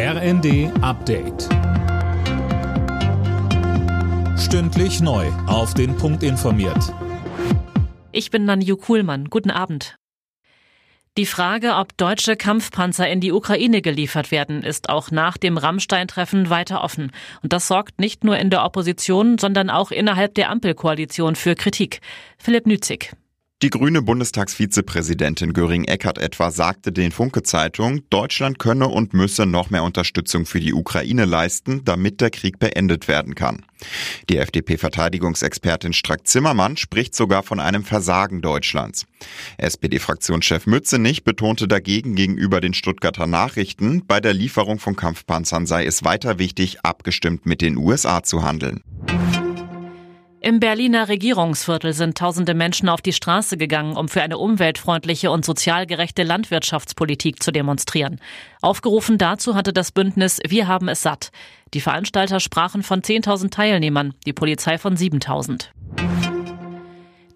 RND Update. Stündlich neu. Auf den Punkt informiert. Ich bin Nanju Kuhlmann. Guten Abend. Die Frage, ob deutsche Kampfpanzer in die Ukraine geliefert werden, ist auch nach dem Rammstein-Treffen weiter offen. Und das sorgt nicht nur in der Opposition, sondern auch innerhalb der Ampelkoalition für Kritik. Philipp Nützig. Die grüne Bundestagsvizepräsidentin Göring-Eckardt etwa sagte den Funke-Zeitung, Deutschland könne und müsse noch mehr Unterstützung für die Ukraine leisten, damit der Krieg beendet werden kann. Die FDP-Verteidigungsexpertin Strack-Zimmermann spricht sogar von einem Versagen Deutschlands. SPD-Fraktionschef Mützenich betonte dagegen gegenüber den Stuttgarter Nachrichten, bei der Lieferung von Kampfpanzern sei es weiter wichtig, abgestimmt mit den USA zu handeln. Im Berliner Regierungsviertel sind tausende Menschen auf die Straße gegangen, um für eine umweltfreundliche und sozial gerechte Landwirtschaftspolitik zu demonstrieren. Aufgerufen dazu hatte das Bündnis Wir haben es satt. Die Veranstalter sprachen von 10.000 Teilnehmern, die Polizei von 7.000.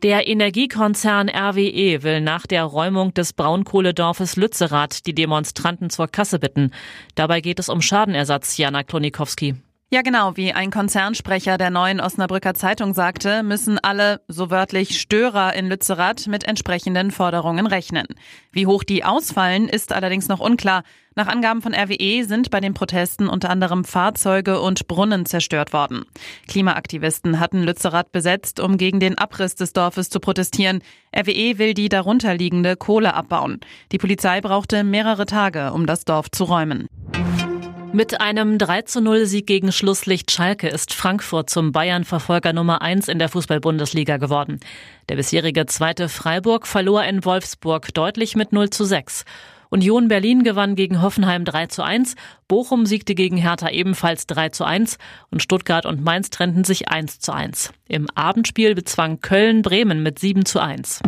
Der Energiekonzern RWE will nach der Räumung des Braunkohledorfes Lützerath die Demonstranten zur Kasse bitten. Dabei geht es um Schadenersatz, Jana Klonikowski. Ja, genau. Wie ein Konzernsprecher der neuen Osnabrücker Zeitung sagte, müssen alle, so wörtlich, Störer in Lützerath mit entsprechenden Forderungen rechnen. Wie hoch die ausfallen, ist allerdings noch unklar. Nach Angaben von RWE sind bei den Protesten unter anderem Fahrzeuge und Brunnen zerstört worden. Klimaaktivisten hatten Lützerath besetzt, um gegen den Abriss des Dorfes zu protestieren. RWE will die darunterliegende Kohle abbauen. Die Polizei brauchte mehrere Tage, um das Dorf zu räumen. Mit einem 3 zu 0 Sieg gegen Schlusslicht Schalke ist Frankfurt zum Bayern-Verfolger Nummer 1 in der Fußball-Bundesliga geworden. Der bisherige zweite Freiburg verlor in Wolfsburg deutlich mit 0 zu 6. Union Berlin gewann gegen Hoffenheim 3 zu 1, Bochum siegte gegen Hertha ebenfalls 3 zu 1 und Stuttgart und Mainz trennten sich 1 zu 1. Im Abendspiel bezwang Köln Bremen mit 7 zu 1.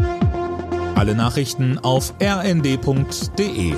Alle Nachrichten auf rnd.de